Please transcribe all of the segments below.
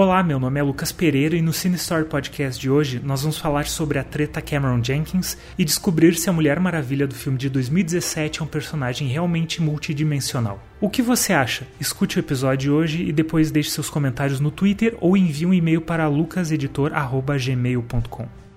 Olá, meu nome é Lucas Pereira e no Cine Story Podcast de hoje nós vamos falar sobre a treta Cameron Jenkins e descobrir se a Mulher Maravilha do filme de 2017 é um personagem realmente multidimensional. O que você acha? Escute o episódio hoje e depois deixe seus comentários no Twitter ou envie um e-mail para lucaseditor@gmail.com.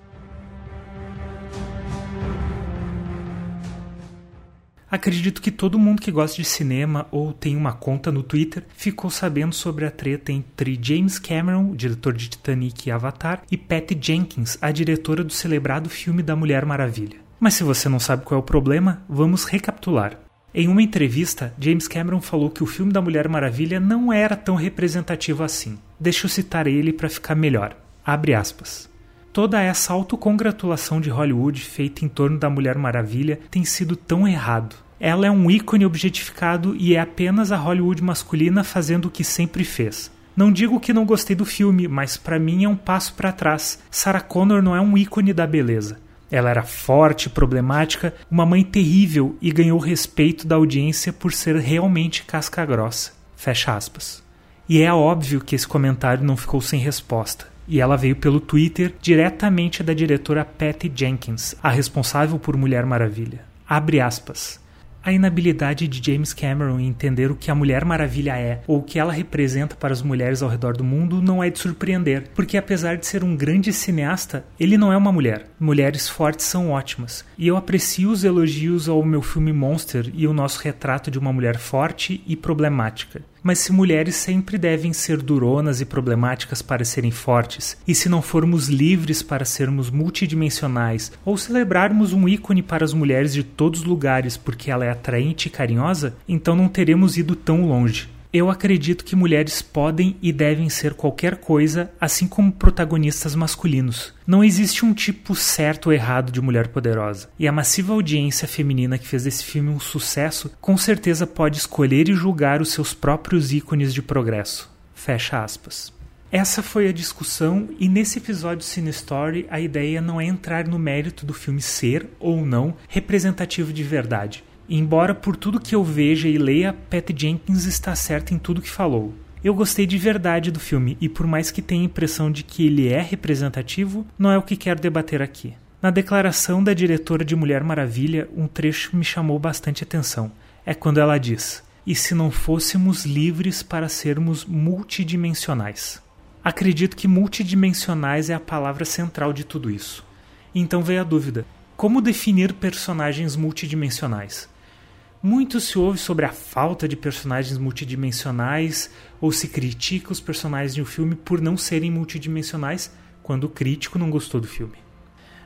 Acredito que todo mundo que gosta de cinema ou tem uma conta no Twitter ficou sabendo sobre a treta entre James Cameron, diretor de Titanic e Avatar, e Patty Jenkins, a diretora do celebrado filme da Mulher Maravilha. Mas se você não sabe qual é o problema, vamos recapitular. Em uma entrevista, James Cameron falou que o filme da Mulher Maravilha não era tão representativo assim. Deixa eu citar ele para ficar melhor. Abre aspas. Toda essa autocongratulação de Hollywood feita em torno da Mulher Maravilha tem sido tão errado. Ela é um ícone objetificado e é apenas a Hollywood masculina fazendo o que sempre fez. Não digo que não gostei do filme, mas para mim é um passo para trás. Sarah Connor não é um ícone da beleza. Ela era forte, problemática, uma mãe terrível e ganhou respeito da audiência por ser realmente casca grossa. Fecha aspas. E é óbvio que esse comentário não ficou sem resposta e ela veio pelo Twitter diretamente da diretora Patty Jenkins, a responsável por Mulher Maravilha. Abre aspas. A inabilidade de James Cameron em entender o que a Mulher Maravilha é ou o que ela representa para as mulheres ao redor do mundo não é de surpreender, porque apesar de ser um grande cineasta, ele não é uma mulher. Mulheres fortes são ótimas, e eu aprecio os elogios ao meu filme Monster e o nosso retrato de uma mulher forte e problemática. Mas se mulheres sempre devem ser duronas e problemáticas para serem fortes, e se não formos livres para sermos multidimensionais, ou celebrarmos um ícone para as mulheres de todos os lugares porque ela é atraente e carinhosa, então não teremos ido tão longe. Eu acredito que mulheres podem e devem ser qualquer coisa, assim como protagonistas masculinos. Não existe um tipo certo ou errado de mulher poderosa. E a massiva audiência feminina que fez desse filme um sucesso, com certeza pode escolher e julgar os seus próprios ícones de progresso. Fecha aspas. Essa foi a discussão, e nesse episódio Cine Story a ideia não é entrar no mérito do filme ser ou não representativo de verdade Embora por tudo que eu veja e leia, Pat Jenkins está certa em tudo que falou. Eu gostei de verdade do filme e por mais que tenha a impressão de que ele é representativo, não é o que quero debater aqui. Na declaração da diretora de Mulher Maravilha, um trecho me chamou bastante atenção. É quando ela diz: "E se não fôssemos livres para sermos multidimensionais?" Acredito que multidimensionais é a palavra central de tudo isso. Então veio a dúvida: como definir personagens multidimensionais? Muito se ouve sobre a falta de personagens multidimensionais ou se critica os personagens de um filme por não serem multidimensionais quando o crítico não gostou do filme.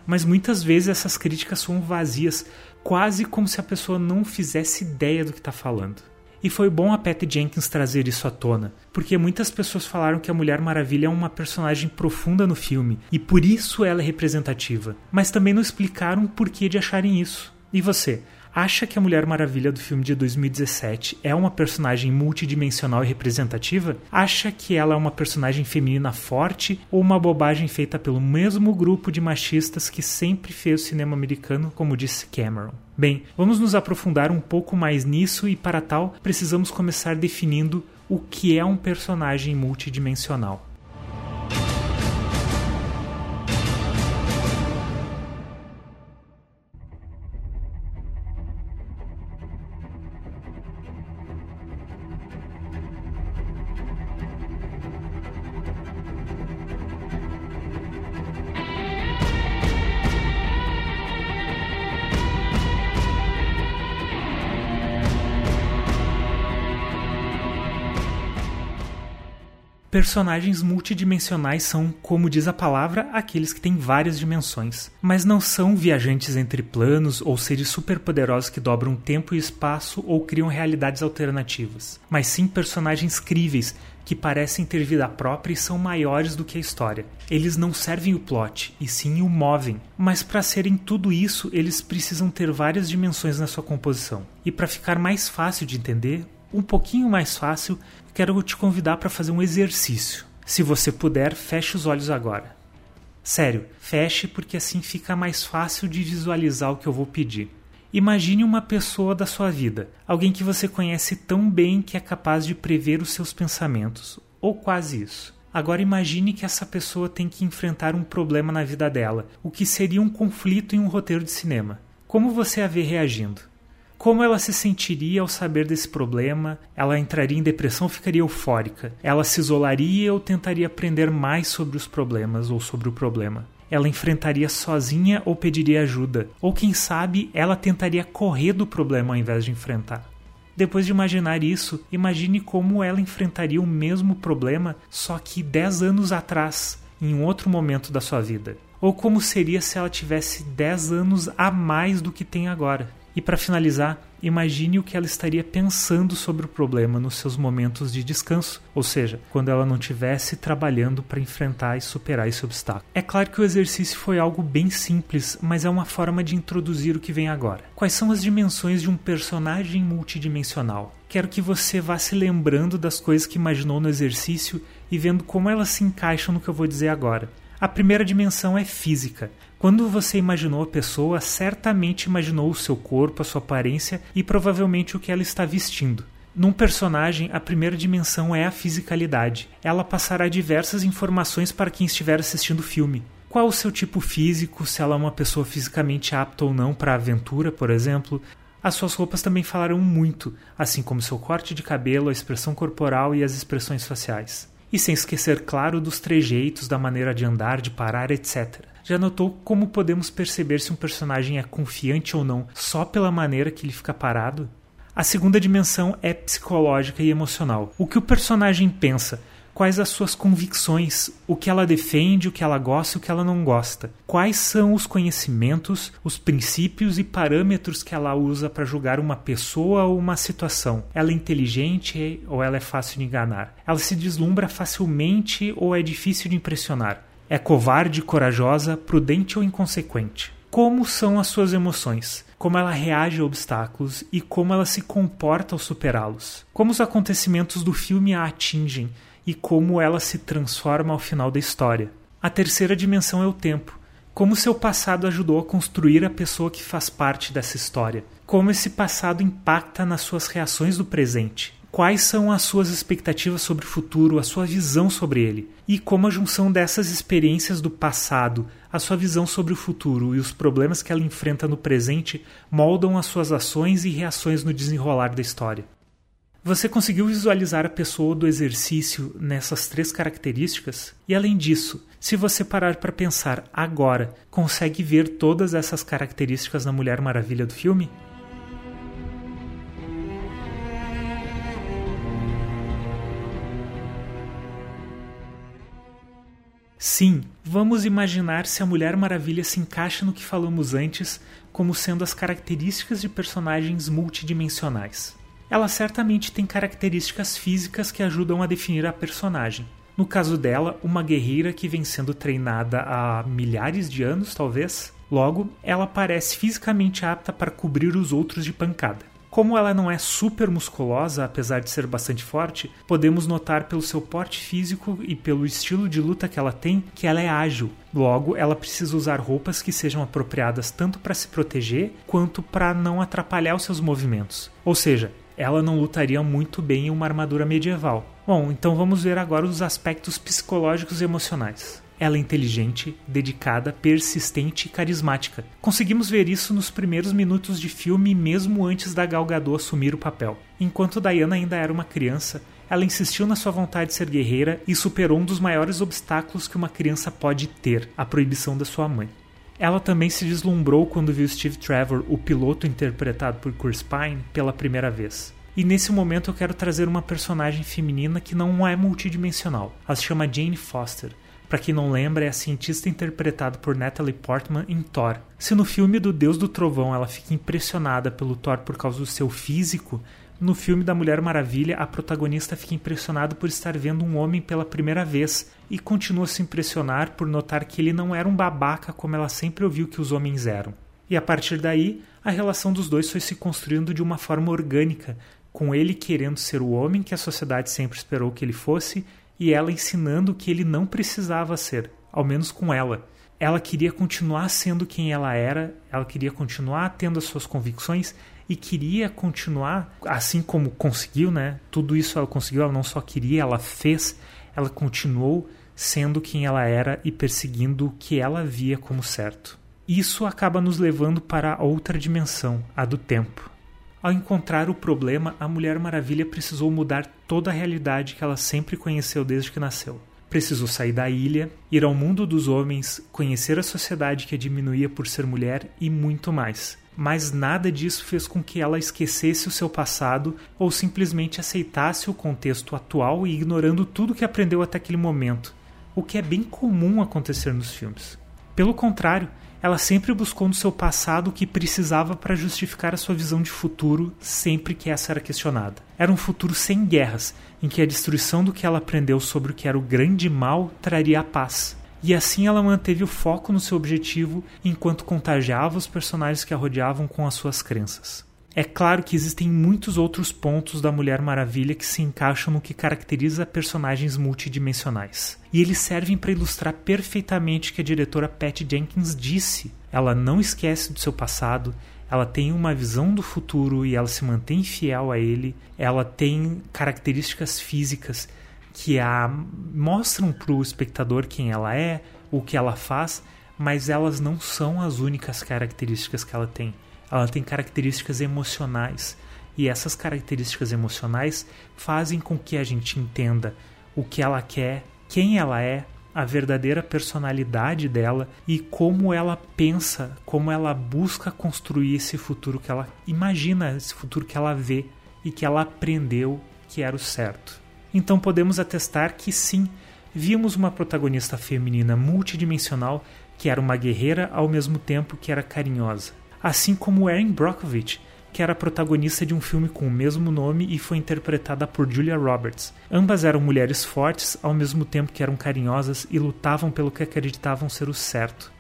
Mas muitas vezes essas críticas são vazias, quase como se a pessoa não fizesse ideia do que está falando. E foi bom a Patty Jenkins trazer isso à tona, porque muitas pessoas falaram que a Mulher Maravilha é uma personagem profunda no filme e por isso ela é representativa, mas também não explicaram o porquê de acharem isso. E você, acha que a Mulher Maravilha do filme de 2017 é uma personagem multidimensional e representativa? Acha que ela é uma personagem feminina forte ou uma bobagem feita pelo mesmo grupo de machistas que sempre fez o cinema americano, como disse Cameron? Bem, vamos nos aprofundar um pouco mais nisso e para tal precisamos começar definindo o que é um personagem multidimensional. Personagens multidimensionais são, como diz a palavra, aqueles que têm várias dimensões, mas não são viajantes entre planos ou seres superpoderosos que dobram tempo e espaço ou criam realidades alternativas, mas sim personagens críveis que parecem ter vida própria e são maiores do que a história. Eles não servem o plot, e sim o movem. Mas para serem tudo isso, eles precisam ter várias dimensões na sua composição. E para ficar mais fácil de entender, um pouquinho mais fácil, quero te convidar para fazer um exercício. Se você puder, feche os olhos agora. Sério, feche porque assim fica mais fácil de visualizar o que eu vou pedir. Imagine uma pessoa da sua vida, alguém que você conhece tão bem que é capaz de prever os seus pensamentos, ou quase isso. Agora imagine que essa pessoa tem que enfrentar um problema na vida dela, o que seria um conflito em um roteiro de cinema. Como você a vê reagindo? Como ela se sentiria ao saber desse problema? Ela entraria em depressão ou ficaria eufórica? Ela se isolaria ou tentaria aprender mais sobre os problemas ou sobre o problema? Ela enfrentaria sozinha ou pediria ajuda? Ou quem sabe ela tentaria correr do problema ao invés de enfrentar? Depois de imaginar isso, imagine como ela enfrentaria o mesmo problema, só que 10 anos atrás, em um outro momento da sua vida. Ou como seria se ela tivesse 10 anos a mais do que tem agora. E para finalizar, imagine o que ela estaria pensando sobre o problema nos seus momentos de descanso, ou seja, quando ela não estivesse trabalhando para enfrentar e superar esse obstáculo. É claro que o exercício foi algo bem simples, mas é uma forma de introduzir o que vem agora. Quais são as dimensões de um personagem multidimensional? Quero que você vá se lembrando das coisas que imaginou no exercício e vendo como elas se encaixam no que eu vou dizer agora. A primeira dimensão é física. Quando você imaginou a pessoa, certamente imaginou o seu corpo, a sua aparência e provavelmente o que ela está vestindo. Num personagem, a primeira dimensão é a fisicalidade. Ela passará diversas informações para quem estiver assistindo o filme. Qual o seu tipo físico, se ela é uma pessoa fisicamente apta ou não para a aventura, por exemplo. As suas roupas também falarão muito, assim como seu corte de cabelo, a expressão corporal e as expressões faciais. E sem esquecer, claro, dos trejeitos, da maneira de andar, de parar, etc. Já notou como podemos perceber se um personagem é confiante ou não só pela maneira que ele fica parado? A segunda dimensão é psicológica e emocional. O que o personagem pensa, quais as suas convicções, o que ela defende, o que ela gosta e o que ela não gosta. Quais são os conhecimentos, os princípios e parâmetros que ela usa para julgar uma pessoa ou uma situação. Ela é inteligente ou ela é fácil de enganar? Ela se deslumbra facilmente ou é difícil de impressionar? É covarde, corajosa, prudente ou inconsequente? Como são as suas emoções? Como ela reage a obstáculos e como ela se comporta ao superá-los? Como os acontecimentos do filme a atingem e como ela se transforma ao final da história? A terceira dimensão é o tempo. Como seu passado ajudou a construir a pessoa que faz parte dessa história? Como esse passado impacta nas suas reações do presente? Quais são as suas expectativas sobre o futuro, a sua visão sobre ele, e como a junção dessas experiências do passado, a sua visão sobre o futuro e os problemas que ela enfrenta no presente moldam as suas ações e reações no desenrolar da história. Você conseguiu visualizar a pessoa do exercício nessas três características? E além disso, se você parar para pensar agora, consegue ver todas essas características na Mulher Maravilha do filme? Sim, vamos imaginar se a Mulher Maravilha se encaixa no que falamos antes como sendo as características de personagens multidimensionais. Ela certamente tem características físicas que ajudam a definir a personagem. No caso dela, uma guerreira que vem sendo treinada há milhares de anos, talvez. Logo, ela parece fisicamente apta para cobrir os outros de pancada. Como ela não é super musculosa, apesar de ser bastante forte, podemos notar pelo seu porte físico e pelo estilo de luta que ela tem que ela é ágil. Logo, ela precisa usar roupas que sejam apropriadas tanto para se proteger quanto para não atrapalhar os seus movimentos. Ou seja, ela não lutaria muito bem em uma armadura medieval. Bom, então vamos ver agora os aspectos psicológicos e emocionais. Ela é inteligente, dedicada, persistente e carismática. Conseguimos ver isso nos primeiros minutos de filme, mesmo antes da Gal Gadot assumir o papel. Enquanto Diana ainda era uma criança, ela insistiu na sua vontade de ser guerreira e superou um dos maiores obstáculos que uma criança pode ter, a proibição da sua mãe. Ela também se deslumbrou quando viu Steve Trevor, o piloto interpretado por Chris Pine, pela primeira vez. E nesse momento eu quero trazer uma personagem feminina que não é multidimensional. Ela se chama Jane Foster. Para quem não lembra, é a cientista interpretada por Natalie Portman em Thor. Se no filme do Deus do Trovão ela fica impressionada pelo Thor por causa do seu físico, no filme da Mulher Maravilha a protagonista fica impressionada por estar vendo um homem pela primeira vez e continua a se impressionar por notar que ele não era um babaca como ela sempre ouviu que os homens eram. E a partir daí, a relação dos dois foi se construindo de uma forma orgânica, com ele querendo ser o homem que a sociedade sempre esperou que ele fosse e ela ensinando que ele não precisava ser, ao menos com ela. Ela queria continuar sendo quem ela era, ela queria continuar tendo as suas convicções e queria continuar, assim como conseguiu, né? Tudo isso ela conseguiu, ela não só queria, ela fez. ela continuou sendo quem ela era e perseguindo o que ela via como certo. Isso acaba nos levando para outra dimensão, a do tempo. Ao encontrar o problema, a Mulher Maravilha precisou mudar toda a realidade que ela sempre conheceu desde que nasceu. Precisou sair da ilha, ir ao mundo dos homens, conhecer a sociedade que a diminuía por ser mulher e muito mais. Mas nada disso fez com que ela esquecesse o seu passado ou simplesmente aceitasse o contexto atual e ignorando tudo que aprendeu até aquele momento, o que é bem comum acontecer nos filmes. Pelo contrário, ela sempre buscou no seu passado o que precisava para justificar a sua visão de futuro sempre que essa era questionada. Era um futuro sem guerras, em que a destruição do que ela aprendeu sobre o que era o grande mal traria a paz. E assim ela manteve o foco no seu objetivo enquanto contagiava os personagens que a rodeavam com as suas crenças. É claro que existem muitos outros pontos da Mulher Maravilha que se encaixam no que caracteriza personagens multidimensionais. E eles servem para ilustrar perfeitamente o que a diretora Pat Jenkins disse. Ela não esquece do seu passado, ela tem uma visão do futuro e ela se mantém fiel a ele. Ela tem características físicas que a mostram para o espectador quem ela é, o que ela faz, mas elas não são as únicas características que ela tem ela tem características emocionais. E essas características emocionais fazem com que a gente entenda o que ela quer, quem ela é, a verdadeira personalidade dela e como ela pensa, como ela busca construir esse futuro que ela imagina, esse futuro que ela vê e que ela aprendeu que era o certo. Então podemos atestar que sim, vimos uma protagonista feminina multidimensional que era uma guerreira ao mesmo tempo que era carinhosa assim como Erin Brockovich, que era protagonista de um filme com o mesmo nome e foi interpretada por Julia Roberts. Ambas eram mulheres fortes, ao mesmo tempo que eram carinhosas e lutavam pelo que acreditavam ser o certo.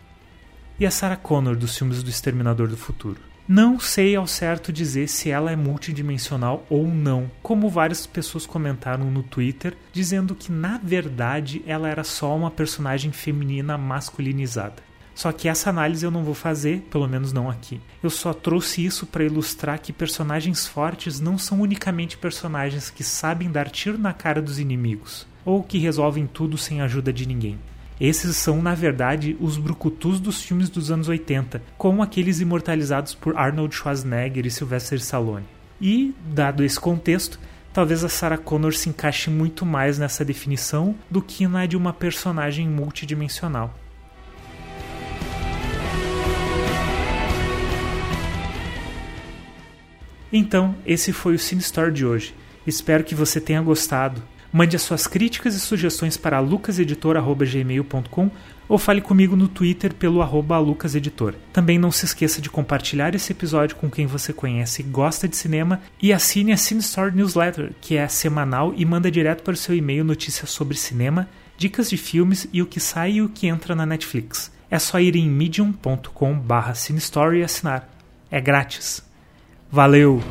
E a Sarah Connor dos filmes do Exterminador do Futuro. Não sei ao certo dizer se ela é multidimensional ou não, como várias pessoas comentaram no Twitter, dizendo que na verdade ela era só uma personagem feminina masculinizada. Só que essa análise eu não vou fazer, pelo menos não aqui. Eu só trouxe isso para ilustrar que personagens fortes não são unicamente personagens que sabem dar tiro na cara dos inimigos, ou que resolvem tudo sem ajuda de ninguém. Esses são, na verdade, os brucutus dos filmes dos anos 80, como aqueles imortalizados por Arnold Schwarzenegger e Sylvester Stallone. E, dado esse contexto, talvez a Sarah Connor se encaixe muito mais nessa definição do que na de uma personagem multidimensional. Então, esse foi o Cine Store de hoje. Espero que você tenha gostado. Mande as suas críticas e sugestões para lucaseditor.gmail.com ou fale comigo no Twitter pelo lucaseditor. Também não se esqueça de compartilhar esse episódio com quem você conhece e gosta de cinema e assine a Cine Store Newsletter, que é semanal e manda direto para o seu e-mail notícias sobre cinema, dicas de filmes e o que sai e o que entra na Netflix. É só ir em medium.com barra e assinar. É grátis. Valeu!